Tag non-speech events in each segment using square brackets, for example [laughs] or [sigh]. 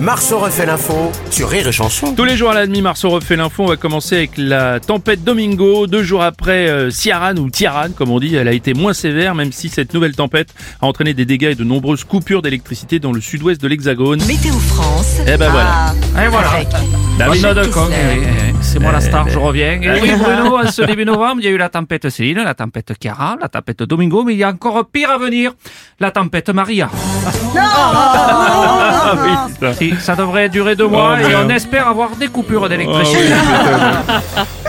Marceau refait l'info sur Rire et Chanson. Tous les jours à la demi, Marceau refait l'info. On va commencer avec la tempête Domingo. Deux jours après euh, Ciaran ou Tiaran, comme on dit, elle a été moins sévère, même si cette nouvelle tempête a entraîné des dégâts et de nombreuses coupures d'électricité dans le sud-ouest de l'Hexagone. Météo France. Eh ben voilà. Ah, Et voilà. avec Bah oui. C'est moi la star, je reviens. Et [laughs] oui. Bruno, en ce début novembre, il y a eu la tempête Céline, la tempête Chiara, la tempête Domingo, mais il y a encore pire à venir, la tempête Maria. Oui, ça. Si, ça devrait durer deux mois Oh, et on espère avoir des coupures Ah d'électricité. [laughs]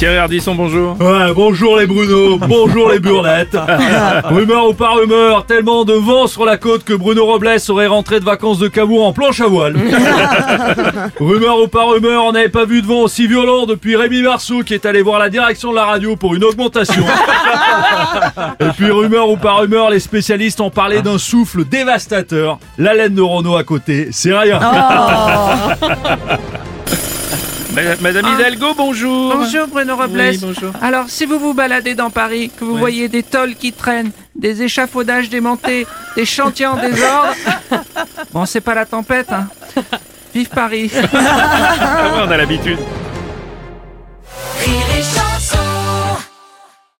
Thierry Ardisson, bonjour. Ouais, bonjour les Bruno, bonjour les burnettes. [laughs] rumeur ou pas rumeur, tellement de vent sur la côte que Bruno Robles aurait rentré de vacances de Cabourg en planche à voile. [laughs] rumeur ou pas rumeur, on n'avait pas vu de vent aussi violent depuis Rémi Marceau qui est allé voir la direction de la radio pour une augmentation. [laughs] Et puis rumeur ou pas rumeur, les spécialistes ont parlé d'un souffle dévastateur. La laine de Renault à côté, c'est rien. Ma- Madame Hidalgo, bonjour. Bonjour Bruno Robles. Oui, bonjour. Alors, si vous vous baladez dans Paris, que vous voyez des tôles qui traînent, des échafaudages démontés, des chantiers en [laughs] désordre, bon, c'est pas la tempête, hein. Vive Paris Ah ouais, on a l'habitude.